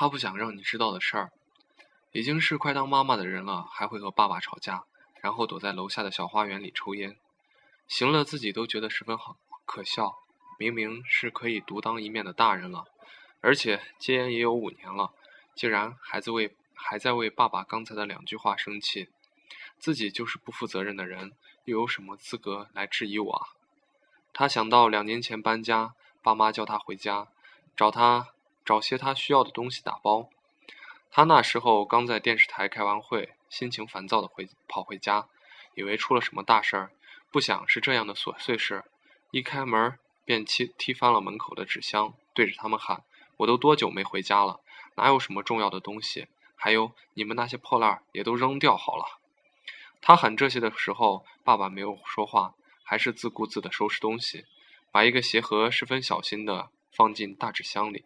他不想让你知道的事儿。已经是快当妈妈的人了，还会和爸爸吵架，然后躲在楼下的小花园里抽烟。行了，自己都觉得十分好可笑。明明是可以独当一面的大人了，而且戒烟也有五年了，竟然还在为还在为爸爸刚才的两句话生气。自己就是不负责任的人，又有什么资格来质疑我啊？他想到两年前搬家，爸妈叫他回家，找他找些他需要的东西打包。他那时候刚在电视台开完会，心情烦躁的回跑回家，以为出了什么大事儿，不想是这样的琐碎事。一开门便踢踢翻了门口的纸箱，对着他们喊：“我都多久没回家了？哪有什么重要的东西？还有你们那些破烂也都扔掉好了。”他喊这些的时候，爸爸没有说话，还是自顾自地收拾东西，把一个鞋盒十分小心地放进大纸箱里。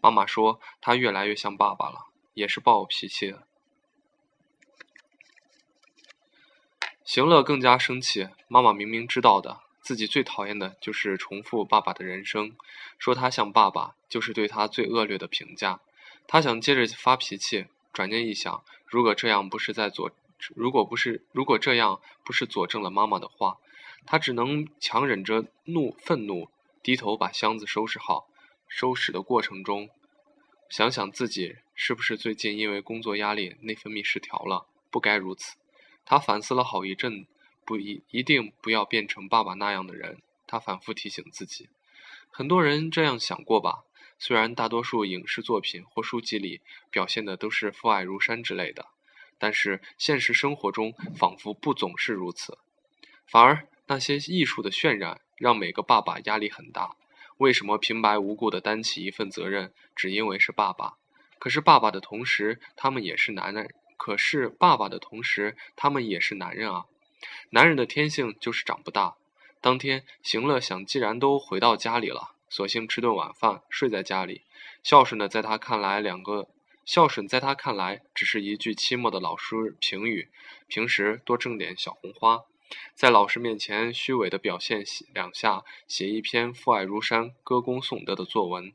妈妈说他越来越像爸爸了，也是暴脾气。行乐更加生气，妈妈明明知道的，自己最讨厌的就是重复爸爸的人生，说他像爸爸，就是对他最恶劣的评价。他想接着发脾气，转念一想，如果这样不是在佐。如果不是，如果这样不是佐证了妈妈的话，他只能强忍着怒愤怒，低头把箱子收拾好。收拾的过程中，想想自己是不是最近因为工作压力内分泌失调了，不该如此。他反思了好一阵，不一一定不要变成爸爸那样的人。他反复提醒自己，很多人这样想过吧？虽然大多数影视作品或书籍里表现的都是父爱如山之类的。但是现实生活中仿佛不总是如此，反而那些艺术的渲染让每个爸爸压力很大。为什么平白无故的担起一份责任，只因为是爸爸？可是爸爸的同时，他们也是男人。可是爸爸的同时，他们也是男人啊！男人的天性就是长不大。当天，行乐想，既然都回到家里了，索性吃顿晚饭，睡在家里。孝顺的，在他看来，两个。孝顺在他看来只是一句期末的老师评语，平时多挣点小红花，在老师面前虚伪的表现两下，写一篇父爱如山、歌功颂德的作文，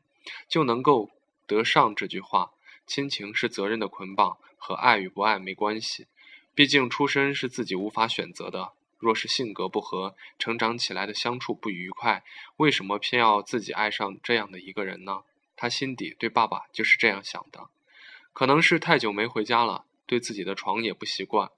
就能够得上这句话。亲情是责任的捆绑，和爱与不爱没关系。毕竟出身是自己无法选择的。若是性格不合，成长起来的相处不愉快，为什么偏要自己爱上这样的一个人呢？他心底对爸爸就是这样想的。可能是太久没回家了，对自己的床也不习惯。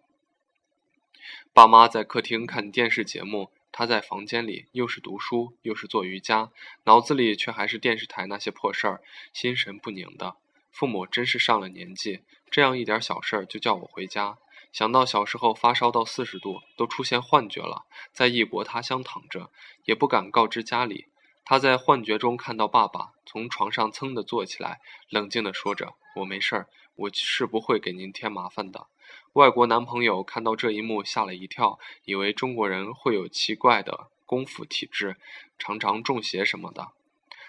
爸妈在客厅看电视节目，他在房间里又是读书又是做瑜伽，脑子里却还是电视台那些破事儿，心神不宁的。父母真是上了年纪，这样一点小事儿就叫我回家。想到小时候发烧到四十度，都出现幻觉了，在异国他乡躺着，也不敢告知家里。他在幻觉中看到爸爸从床上噌地坐起来，冷静地说着。我没事儿，我是不会给您添麻烦的。外国男朋友看到这一幕吓了一跳，以为中国人会有奇怪的功夫体质，常常中邪什么的。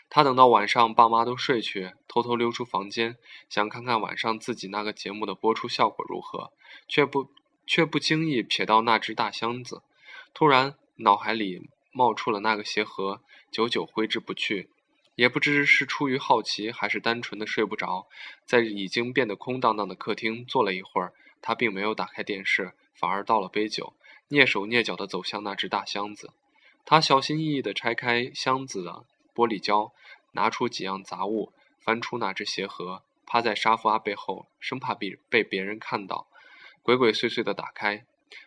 他等到晚上爸妈都睡去，偷偷溜出房间，想看看晚上自己那个节目的播出效果如何，却不却不经意瞥到那只大箱子，突然脑海里冒出了那个鞋盒，久久挥之不去。也不知是出于好奇，还是单纯的睡不着，在已经变得空荡荡的客厅坐了一会儿，他并没有打开电视，反而倒了杯酒，蹑手蹑脚地走向那只大箱子。他小心翼翼地拆开箱子的玻璃胶，拿出几样杂物，翻出那只鞋盒，趴在沙发背后，生怕被被别人看到，鬼鬼祟祟地打开，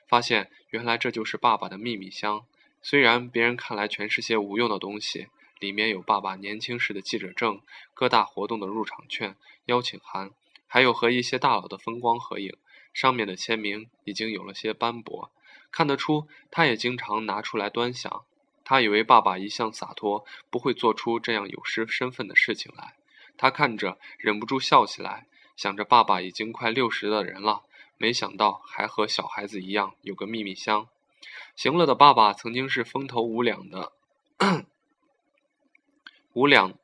发现原来这就是爸爸的秘密箱。虽然别人看来全是些无用的东西。里面有爸爸年轻时的记者证、各大活动的入场券、邀请函，还有和一些大佬的风光合影。上面的签名已经有了些斑驳，看得出他也经常拿出来端详。他以为爸爸一向洒脱，不会做出这样有失身份的事情来。他看着忍不住笑起来，想着爸爸已经快六十的人了，没想到还和小孩子一样有个秘密箱。行乐的爸爸曾经是风头无两的。无两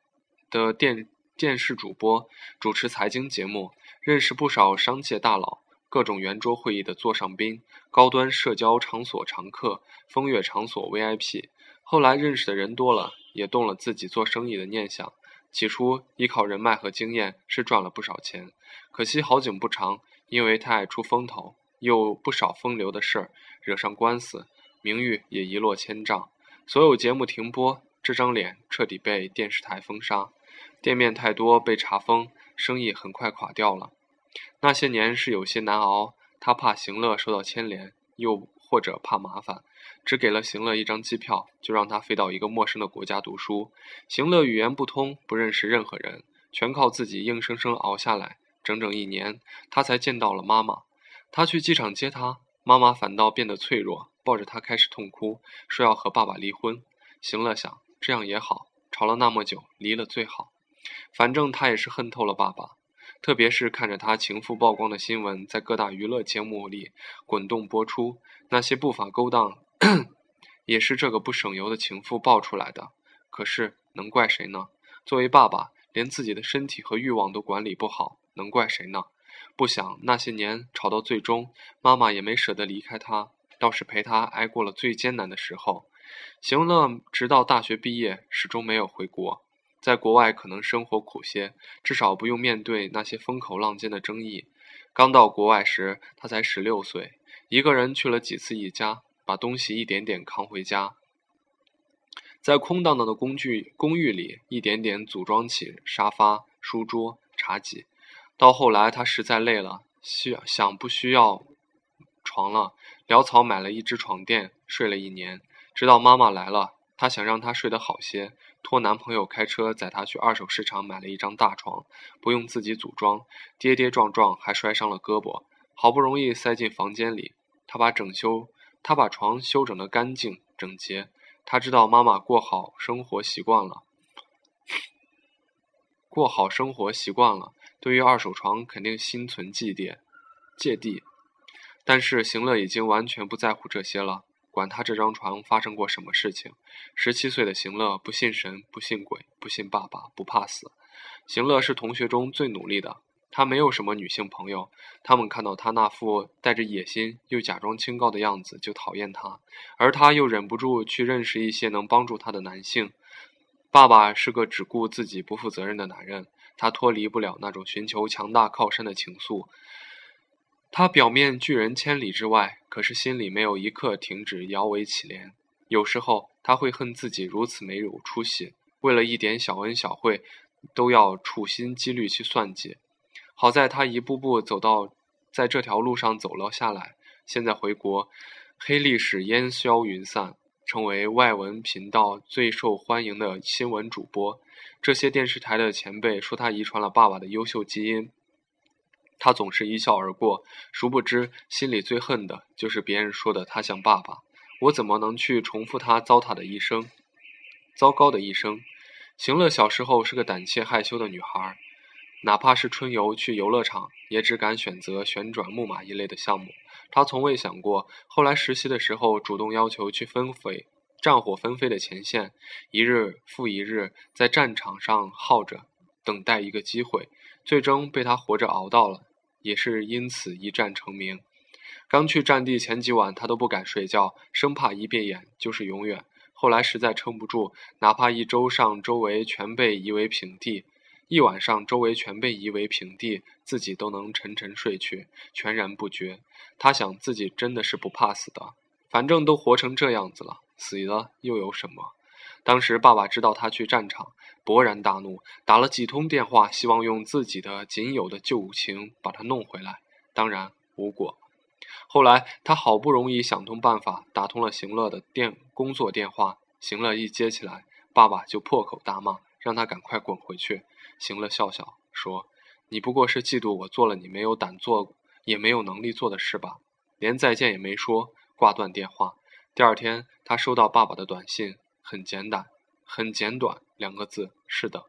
的电电视主播，主持财经节目，认识不少商界大佬，各种圆桌会议的座上宾，高端社交场所常客，风月场所 VIP。后来认识的人多了，也动了自己做生意的念想。起初依靠人脉和经验是赚了不少钱，可惜好景不长，因为他爱出风头，又不少风流的事儿，惹上官司，名誉也一落千丈。所有节目停播，这张脸彻底被电视台封杀，店面太多被查封，生意很快垮掉了。那些年是有些难熬，他怕行乐受到牵连，又或者怕麻烦。只给了行乐一张机票，就让他飞到一个陌生的国家读书。行乐语言不通，不认识任何人，全靠自己硬生生熬下来。整整一年，他才见到了妈妈。他去机场接她，妈妈反倒变得脆弱，抱着他开始痛哭，说要和爸爸离婚。行乐想，这样也好，吵了那么久，离了最好。反正他也是恨透了爸爸，特别是看着他情妇曝光的新闻在各大娱乐节目里滚动播出，那些不法勾当。也是这个不省油的情妇爆出来的，可是能怪谁呢？作为爸爸，连自己的身体和欲望都管理不好，能怪谁呢？不想那些年吵到最终，妈妈也没舍得离开他，倒是陪他挨过了最艰难的时候。行乐直到大学毕业，始终没有回国。在国外可能生活苦些，至少不用面对那些风口浪尖的争议。刚到国外时，他才十六岁，一个人去了几次宜家。把东西一点点扛回家，在空荡荡的工具公寓里，一点点组装起沙发、书桌、茶几。到后来，他实在累了，需想不需要床了，潦草买了一只床垫，睡了一年。直到妈妈来了，他想让她睡得好些，托男朋友开车载她去二手市场买了一张大床，不用自己组装，跌跌撞撞还摔伤了胳膊，好不容易塞进房间里，他把整修。他把床修整得干净整洁。他知道妈妈过好生活习惯了，过好生活习惯了，对于二手床肯定心存芥蒂。芥蒂。但是行乐已经完全不在乎这些了，管他这张床发生过什么事情。十七岁的行乐不信神，不信鬼，不信爸爸，不怕死。行乐是同学中最努力的。他没有什么女性朋友，他们看到他那副带着野心又假装清高的样子就讨厌他，而他又忍不住去认识一些能帮助他的男性。爸爸是个只顾自己不负责任的男人，他脱离不了那种寻求强大靠山的情愫。他表面拒人千里之外，可是心里没有一刻停止摇尾乞怜。有时候他会恨自己如此没有出息，为了一点小恩小惠，都要处心积虑去算计。好在他一步步走到，在这条路上走了下来。现在回国，黑历史烟消云散，成为外文频道最受欢迎的新闻主播。这些电视台的前辈说他遗传了爸爸的优秀基因，他总是一笑而过，殊不知心里最恨的就是别人说的他像爸爸。我怎么能去重复他糟蹋的一生？糟糕的一生。行乐小时候是个胆怯害羞的女孩。哪怕是春游去游乐场，也只敢选择旋转木马一类的项目。他从未想过，后来实习的时候，主动要求去纷飞、战火纷飞的前线，一日复一日在战场上耗着，等待一个机会，最终被他活着熬到了，也是因此一战成名。刚去战地前几晚，他都不敢睡觉，生怕一闭眼就是永远。后来实在撑不住，哪怕一周上周围全被夷为平地。一晚上，周围全被夷为平地，自己都能沉沉睡去，全然不觉。他想，自己真的是不怕死的，反正都活成这样子了，死了又有什么？当时爸爸知道他去战场，勃然大怒，打了几通电话，希望用自己的仅有的旧情把他弄回来，当然无果。后来他好不容易想通办法，打通了行乐的电工作电话，行乐一接起来，爸爸就破口大骂，让他赶快滚回去。行乐笑笑说：“你不过是嫉妒我做了你没有胆做也没有能力做的事吧？”连再见也没说，挂断电话。第二天，他收到爸爸的短信，很简短，很简短，两个字：“是的。”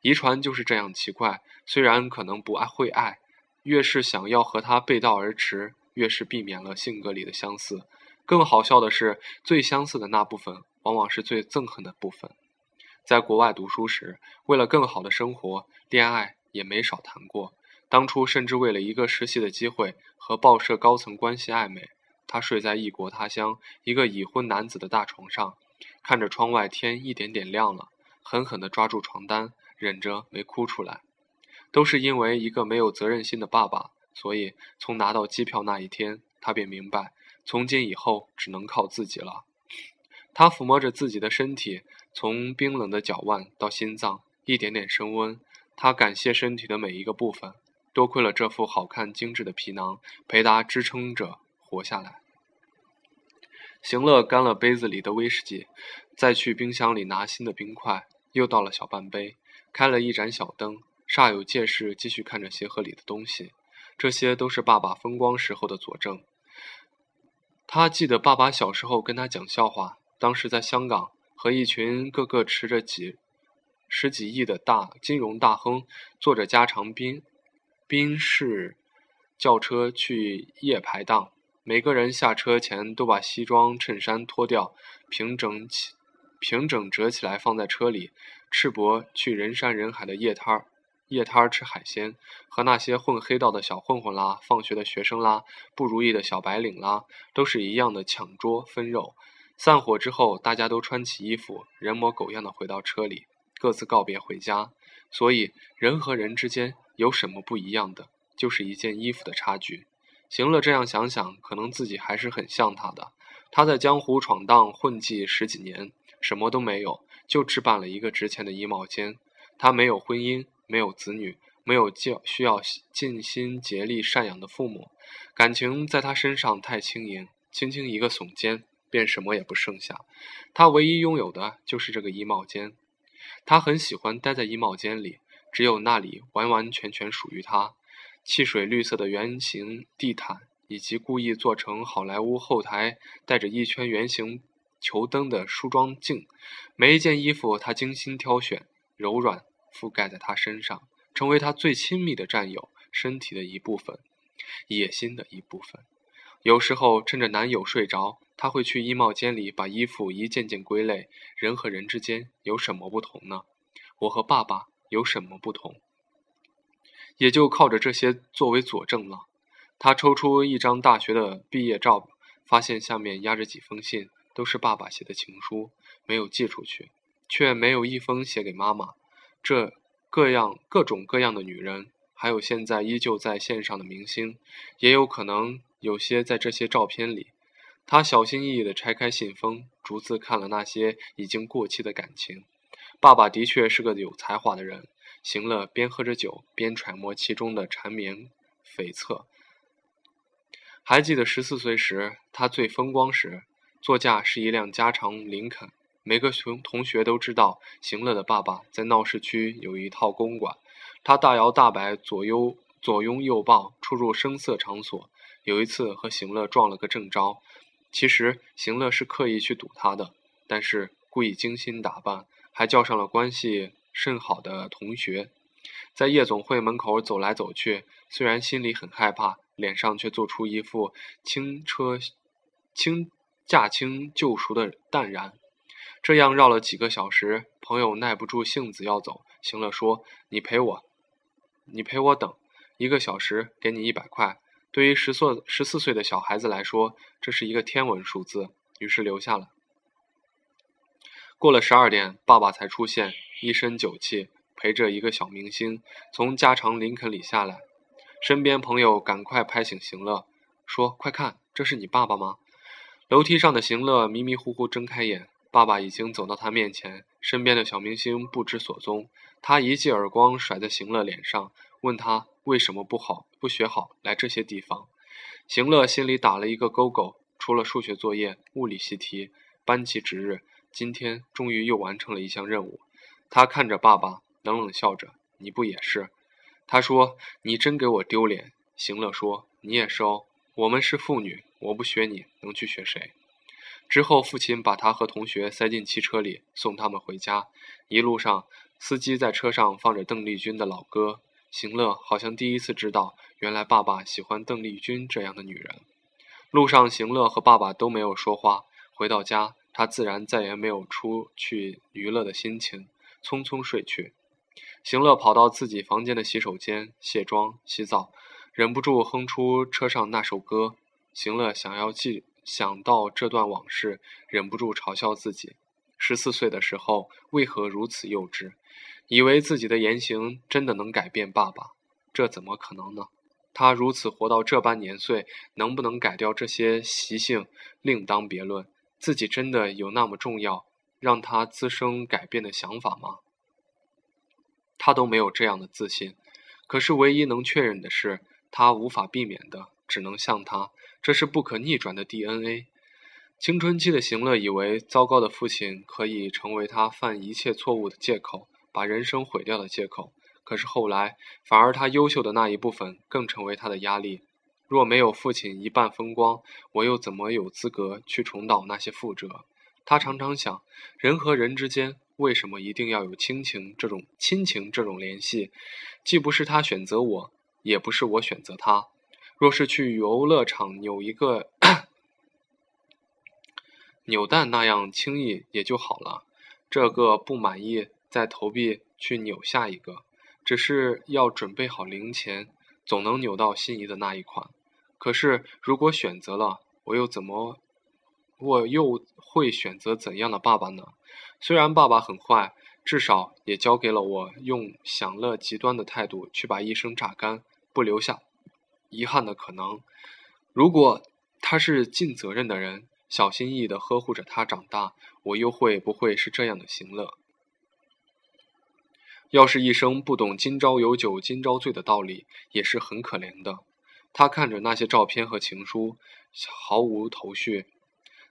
遗传就是这样奇怪，虽然可能不爱会爱，越是想要和他背道而驰，越是避免了性格里的相似。更好笑的是，最相似的那部分，往往是最憎恨的部分。在国外读书时，为了更好的生活，恋爱也没少谈过。当初甚至为了一个实习的机会，和报社高层关系暧昧。他睡在异国他乡一个已婚男子的大床上，看着窗外天一点点亮了，狠狠地抓住床单，忍着没哭出来。都是因为一个没有责任心的爸爸，所以从拿到机票那一天，他便明白，从今以后只能靠自己了。他抚摸着自己的身体，从冰冷的脚腕到心脏，一点点升温。他感谢身体的每一个部分，多亏了这副好看精致的皮囊，陪他支撑着活下来。行乐干了杯子里的威士忌，再去冰箱里拿新的冰块，又倒了小半杯，开了一盏小灯。煞有介事，继续看着鞋盒里的东西，这些都是爸爸风光时候的佐证。他记得爸爸小时候跟他讲笑话，当时在香港和一群个个持着几十几亿的大金融大亨，坐着加长宾宾士轿车去夜排档，每个人下车前都把西装衬衫脱掉，平整起平整折起来放在车里，赤膊去人山人海的夜摊儿。夜摊儿吃海鲜，和那些混黑道的小混混啦、放学的学生啦、不如意的小白领啦，都是一样的抢桌分肉。散伙之后，大家都穿起衣服，人模狗样的回到车里，各自告别回家。所以，人和人之间有什么不一样的，就是一件衣服的差距。行了，这样想想，可能自己还是很像他的。他在江湖闯荡混迹十几年，什么都没有，就置办了一个值钱的衣帽间。他没有婚姻。没有子女，没有教需要尽心竭力赡养的父母，感情在他身上太轻盈，轻轻一个耸肩，便什么也不剩下。他唯一拥有的就是这个衣帽间，他很喜欢待在衣帽间里，只有那里完完全全属于他。汽水绿色的圆形地毯，以及故意做成好莱坞后台带着一圈圆形球灯的梳妆镜，每一件衣服他精心挑选，柔软。覆盖在他身上，成为他最亲密的战友，身体的一部分，野心的一部分。有时候趁着男友睡着，他会去衣帽间里把衣服一件件归类。人和人之间有什么不同呢？我和爸爸有什么不同？也就靠着这些作为佐证了。他抽出一张大学的毕业照，发现下面压着几封信，都是爸爸写的情书，没有寄出去，却没有一封写给妈妈。这各样各种各样的女人，还有现在依旧在线上的明星，也有可能有些在这些照片里。他小心翼翼地拆开信封，逐字看了那些已经过期的感情。爸爸的确是个有才华的人。行乐，边喝着酒，边揣摩其中的缠绵悱恻。还记得十四岁时，他最风光时，座驾是一辆加长林肯。每个同同学都知道，行乐的爸爸在闹市区有一套公馆，他大摇大摆，左右左拥右抱，出入声色场所。有一次和行乐撞了个正着，其实行乐是刻意去堵他的，但是故意精心打扮，还叫上了关系甚好的同学，在夜总会门口走来走去，虽然心里很害怕，脸上却做出一副轻车轻驾轻就熟的淡然。这样绕了几个小时，朋友耐不住性子要走，行了说：“你陪我，你陪我等一个小时，给你一百块。”对于十岁十四岁的小孩子来说，这是一个天文数字，于是留下了。过了十二点，爸爸才出现，一身酒气，陪着一个小明星从加长林肯里下来。身边朋友赶快拍醒行乐，说：“快看，这是你爸爸吗？”楼梯上的行乐迷迷糊糊睁开眼。爸爸已经走到他面前，身边的小明星不知所踪。他一记耳光甩在行乐脸上，问他为什么不好不学好来这些地方。行乐心里打了一个勾勾，除了数学作业、物理习题、班级值日，今天终于又完成了一项任务。他看着爸爸，冷冷笑着：“你不也是？”他说：“你真给我丢脸。”行乐说：“你也是哦，我们是父女，我不学你能去学谁？”之后，父亲把他和同学塞进汽车里，送他们回家。一路上，司机在车上放着邓丽君的老歌。行乐好像第一次知道，原来爸爸喜欢邓丽君这样的女人。路上，行乐和爸爸都没有说话。回到家，他自然再也没有出去娱乐的心情，匆匆睡去。行乐跑到自己房间的洗手间卸妆洗澡，忍不住哼出车上那首歌。行乐想要记。想到这段往事，忍不住嘲笑自己。十四岁的时候为何如此幼稚，以为自己的言行真的能改变爸爸？这怎么可能呢？他如此活到这般年岁，能不能改掉这些习性，另当别论。自己真的有那么重要，让他滋生改变的想法吗？他都没有这样的自信。可是唯一能确认的是，他无法避免的，只能像他，这是不可逆转的 DNA。青春期的行乐以为，糟糕的父亲可以成为他犯一切错误的借口，把人生毁掉的借口。可是后来，反而他优秀的那一部分更成为他的压力。若没有父亲一半风光，我又怎么有资格去重蹈那些覆辙？他常常想，人和人之间为什么一定要有亲情这种亲情这种联系？既不是他选择我，也不是我选择他。若是去游乐场扭一个扭蛋那样轻易也就好了。这个不满意，再投币去扭下一个。只是要准备好零钱，总能扭到心仪的那一款。可是，如果选择了，我又怎么，我又会选择怎样的爸爸呢？虽然爸爸很坏，至少也教给了我用享乐极端的态度去把一生榨干，不留下遗憾的可能。如果他是尽责任的人，小心翼翼地呵护着他长大，我又会不会是这样的行乐？要是一生不懂“今朝有酒今朝醉”的道理，也是很可怜的。他看着那些照片和情书，毫无头绪。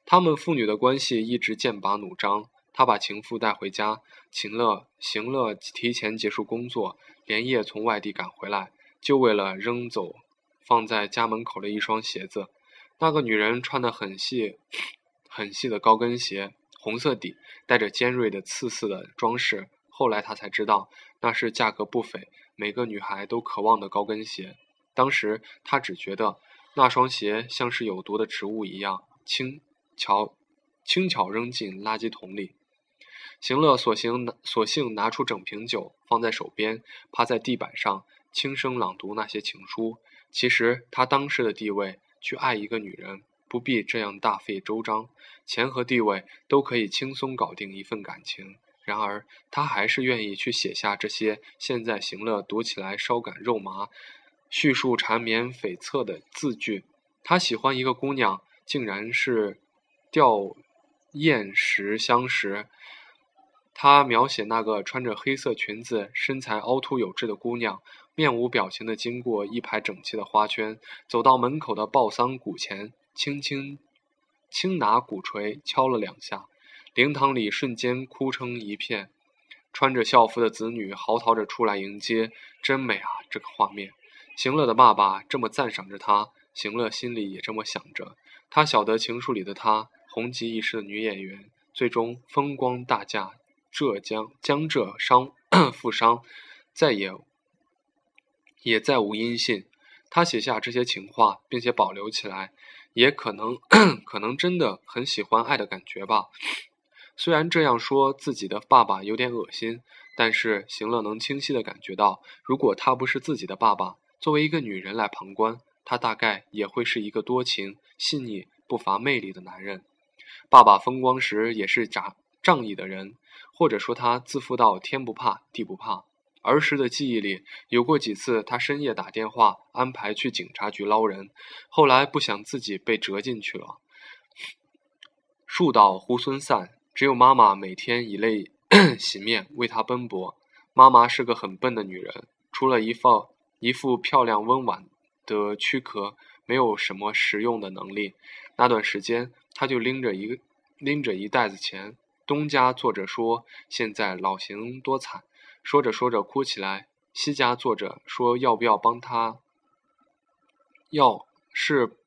他们父女的关系一直剑拔弩张。他把情妇带回家，秦乐、行乐提前结束工作，连夜从外地赶回来，就为了扔走放在家门口的一双鞋子。那个女人穿的很细、很细的高跟鞋，红色底，带着尖锐的刺似的装饰。后来他才知道，那是价格不菲、每个女孩都渴望的高跟鞋。当时他只觉得那双鞋像是有毒的植物一样，轻巧、轻巧扔进垃圾桶里。行乐索性索性拿出整瓶酒放在手边，趴在地板上轻声朗读那些情书。其实他当时的地位，去爱一个女人不必这样大费周章，钱和地位都可以轻松搞定一份感情。然而，他还是愿意去写下这些现在行乐读起来稍感肉麻、叙述缠绵悱恻的字句。他喜欢一个姑娘，竟然是吊唁时相识。他描写那个穿着黑色裙子、身材凹凸有致的姑娘，面无表情地经过一排整齐的花圈，走到门口的报丧鼓前，轻轻轻拿鼓槌敲了两下。灵堂里瞬间哭成一片，穿着校服的子女嚎啕着出来迎接，真美啊！这个画面，行乐的爸爸这么赞赏着他，行乐心里也这么想着。他晓得情书里的他，红极一时的女演员，最终风光大嫁浙江江浙商 富商，再也也再无音信。他写下这些情话，并且保留起来，也可能 可能真的很喜欢爱的感觉吧。虽然这样说自己的爸爸有点恶心，但是行乐能清晰的感觉到，如果他不是自己的爸爸，作为一个女人来旁观，他大概也会是一个多情、细腻、不乏魅力的男人。爸爸风光时也是仗仗义的人，或者说他自负到天不怕地不怕。儿时的记忆里有过几次，他深夜打电话安排去警察局捞人，后来不想自己被折进去了。树倒猢狲散。只有妈妈每天以泪 洗面，为他奔波。妈妈是个很笨的女人，除了一副一副漂亮温婉的躯壳，没有什么实用的能力。那段时间，他就拎着一个拎着一袋子钱，东家坐着说：“现在老邢多惨。”说着说着哭起来。西家坐着说：“要不要帮他？要是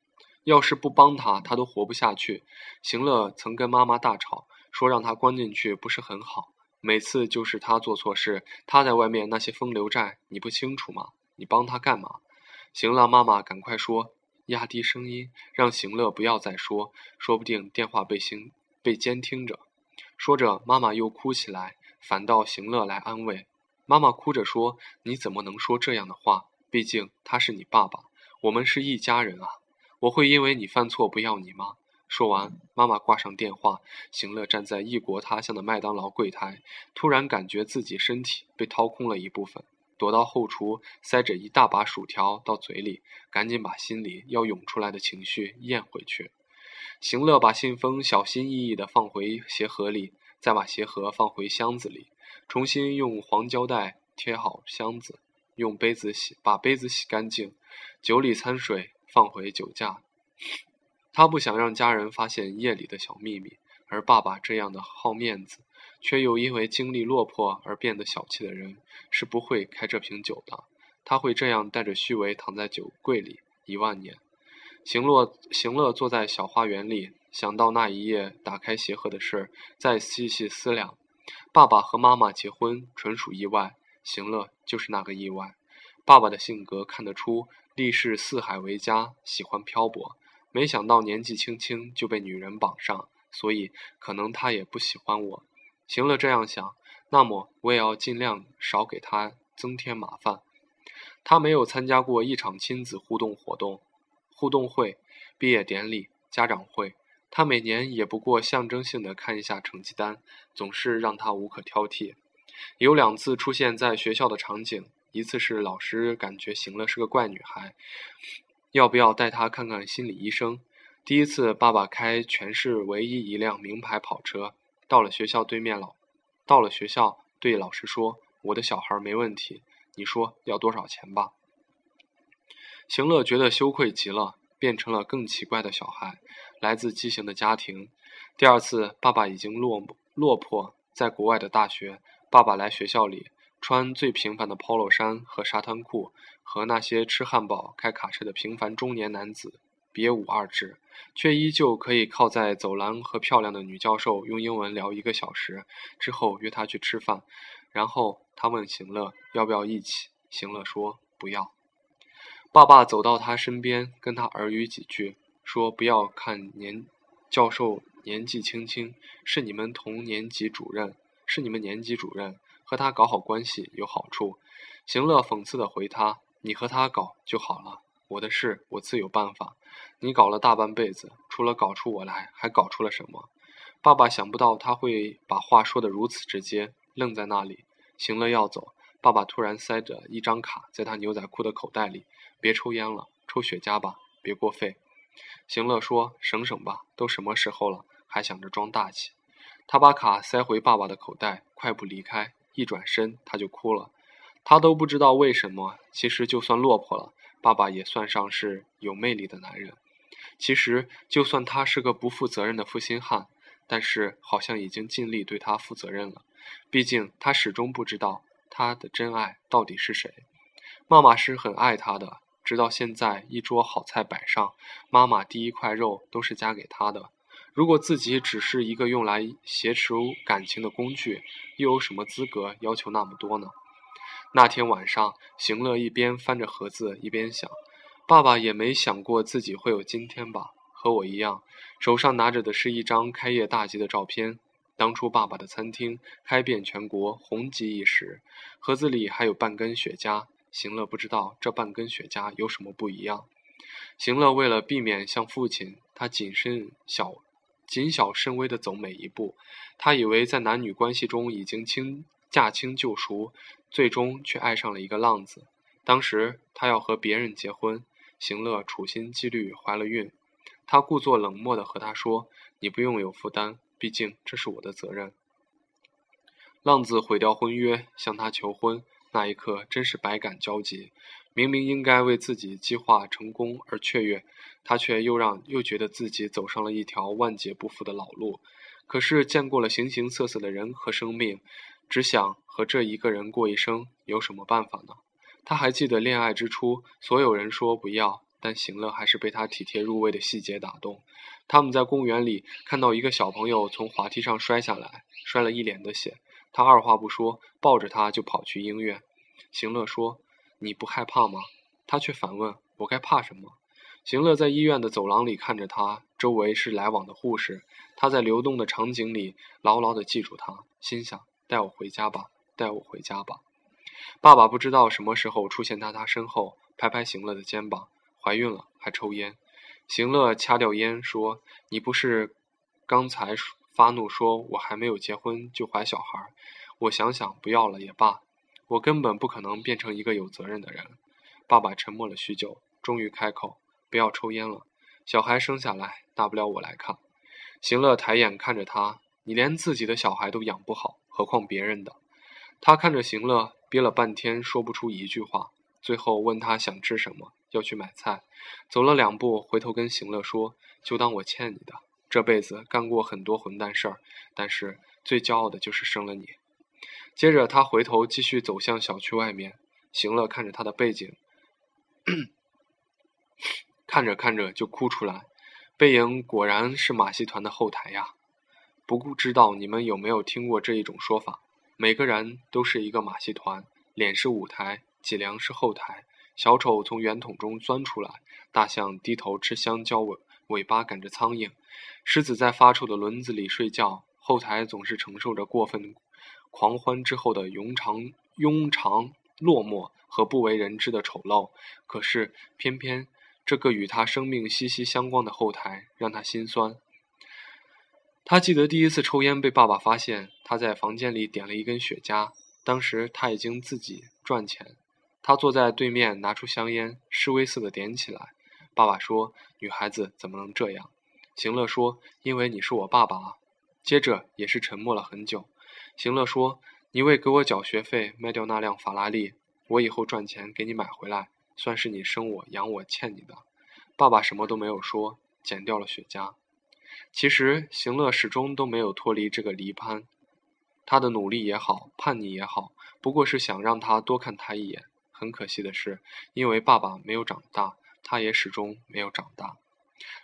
要是不帮他，他都活不下去。”行乐曾跟妈妈大吵。说让他关进去不是很好，每次就是他做错事，他在外面那些风流债你不清楚吗？你帮他干嘛？行了，妈妈赶快说，压低声音，让行乐不要再说，说不定电话被行被监听着。说着，妈妈又哭起来，反倒行乐来安慰。妈妈哭着说：“你怎么能说这样的话？毕竟他是你爸爸，我们是一家人啊！我会因为你犯错不要你吗？”说完，妈妈挂上电话。行乐站在异国他乡的麦当劳柜台，突然感觉自己身体被掏空了一部分，躲到后厨，塞着一大把薯条到嘴里，赶紧把心里要涌出来的情绪咽回去。行乐把信封小心翼翼地放回鞋盒里，再把鞋盒放回箱子里，重新用黄胶带贴好箱子，用杯子洗，把杯子洗干净，酒里掺水放回酒架。他不想让家人发现夜里的小秘密，而爸爸这样的好面子，却又因为经历落魄而变得小气的人，是不会开这瓶酒的。他会这样带着虚伪躺在酒柜里一万年。行乐行乐坐在小花园里，想到那一夜打开鞋盒的事，再细细思量。爸爸和妈妈结婚纯属意外，行乐就是那个意外。爸爸的性格看得出，立誓四海为家，喜欢漂泊。没想到年纪轻轻就被女人绑上，所以可能他也不喜欢我。行了，这样想，那么我也要尽量少给他增添麻烦。他没有参加过一场亲子互动活动、互动会、毕业典礼、家长会。他每年也不过象征性的看一下成绩单，总是让他无可挑剔。有两次出现在学校的场景，一次是老师感觉行了是个怪女孩。要不要带他看看心理医生？第一次，爸爸开全市唯一一辆名牌跑车，到了学校对面老，到了学校对老师说：“我的小孩没问题，你说要多少钱吧？”行乐觉得羞愧极了，变成了更奇怪的小孩，来自畸形的家庭。第二次，爸爸已经落落魄，在国外的大学，爸爸来学校里。穿最平凡的 polo 衫和沙滩裤，和那些吃汉堡、开卡车的平凡中年男子别无二致，却依旧可以靠在走廊和漂亮的女教授用英文聊一个小时，之后约他去吃饭。然后他问行乐要不要一起，行乐说不要。爸爸走到他身边，跟他耳语几句，说不要看年教授年纪轻轻，是你们同年级主任，是你们年级主任。和他搞好关系有好处，行乐讽刺的回他：“你和他搞就好了，我的事我自有办法。你搞了大半辈子，除了搞出我来，还搞出了什么？”爸爸想不到他会把话说得如此直接，愣在那里。行乐要走，爸爸突然塞着一张卡在他牛仔裤的口袋里：“别抽烟了，抽雪茄吧，别过肺。”行乐说：“省省吧，都什么时候了，还想着装大气。”他把卡塞回爸爸的口袋，快步离开。一转身，他就哭了。他都不知道为什么。其实，就算落魄了，爸爸也算上是有魅力的男人。其实，就算他是个不负责任的负心汉，但是好像已经尽力对他负责任了。毕竟，他始终不知道他的真爱到底是谁。妈妈是很爱他的，直到现在，一桌好菜摆上，妈妈第一块肉都是夹给他的。如果自己只是一个用来挟持感情的工具，又有什么资格要求那么多呢？那天晚上，行乐一边翻着盒子，一边想：爸爸也没想过自己会有今天吧？和我一样，手上拿着的是一张开业大吉的照片。当初爸爸的餐厅开遍全国，红极一时。盒子里还有半根雪茄。行乐不知道这半根雪茄有什么不一样。行乐为了避免像父亲，他谨慎小。谨小慎微地走每一步，他以为在男女关系中已经清驾轻就熟，最终却爱上了一个浪子。当时他要和别人结婚，行乐处心积虑怀了孕，他故作冷漠地和他说：“你不用有负担，毕竟这是我的责任。”浪子毁掉婚约，向他求婚，那一刻真是百感交集。明明应该为自己计划成功而雀跃，他却又让又觉得自己走上了一条万劫不复的老路。可是见过了形形色色的人和生命，只想和这一个人过一生，有什么办法呢？他还记得恋爱之初，所有人说不要，但行乐还是被他体贴入微的细节打动。他们在公园里看到一个小朋友从滑梯上摔下来，摔了一脸的血，他二话不说，抱着他就跑去医院。行乐说。你不害怕吗？他却反问：“我该怕什么？”行乐在医院的走廊里看着他，周围是来往的护士。他在流动的场景里牢牢地记住他，心想：“带我回家吧，带我回家吧。”爸爸不知道什么时候出现在他身后，拍拍行乐的肩膀：“怀孕了还抽烟。”行乐掐掉烟说：“你不是刚才发怒说我还没有结婚就怀小孩？我想想，不要了也罢。我根本不可能变成一个有责任的人。”爸爸沉默了许久，终于开口：“不要抽烟了。小孩生下来，大不了我来看。”行乐抬眼看着他：“你连自己的小孩都养不好，何况别人的？”他看着行乐，憋了半天说不出一句话。最后问他想吃什么，要去买菜。走了两步，回头跟行乐说：“就当我欠你的。这辈子干过很多混蛋事儿，但是最骄傲的就是生了你。”接着他回头继续走向小区外面。行乐看着他的背景，看着看着就哭出来。背影果然是马戏团的后台呀！不知道你们有没有听过这一种说法：每个人都是一个马戏团，脸是舞台。脊梁是后台，小丑从圆筒中钻出来，大象低头吃香蕉，尾尾巴赶着苍蝇，狮子在发臭的轮子里睡觉。后台总是承受着过分狂欢之后的庸长、庸长、落寞和不为人知的丑陋。可是，偏偏这个与他生命息息相关的后台让他心酸。他记得第一次抽烟被爸爸发现，他在房间里点了一根雪茄，当时他已经自己赚钱。他坐在对面，拿出香烟，示威似的点起来。爸爸说：“女孩子怎么能这样？”行乐说：“因为你是我爸爸啊。”接着也是沉默了很久。行乐说：“你为给我缴学费卖掉那辆法拉利，我以后赚钱给你买回来，算是你生我养我欠你的。”爸爸什么都没有说，剪掉了雪茄。其实行乐始终都没有脱离这个黎潘，他的努力也好，叛逆也好，不过是想让他多看他一眼。很可惜的是，因为爸爸没有长大，他也始终没有长大。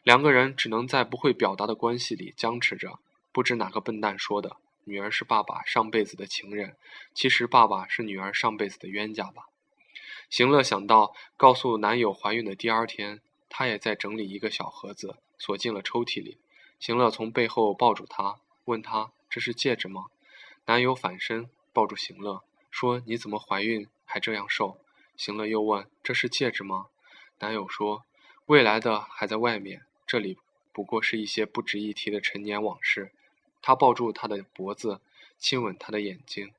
两个人只能在不会表达的关系里僵持着。不知哪个笨蛋说的：“女儿是爸爸上辈子的情人，其实爸爸是女儿上辈子的冤家吧？”行乐想到告诉男友怀孕的第二天，她也在整理一个小盒子，锁进了抽屉里。行乐从背后抱住她，问她：“这是戒指吗？”男友反身抱住行乐，说：“你怎么怀孕还这样瘦？”行了，又问：“这是戒指吗？”男友说：“未来的还在外面，这里不过是一些不值一提的陈年往事。”他抱住她的脖子，亲吻她的眼睛。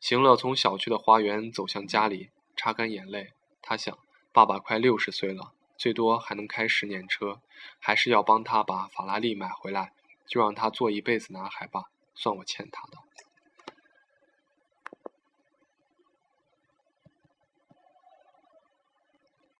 行乐从小区的花园走向家里，擦干眼泪。他想：爸爸快六十岁了，最多还能开十年车，还是要帮他把法拉利买回来，就让他做一辈子男孩吧，算我欠他的。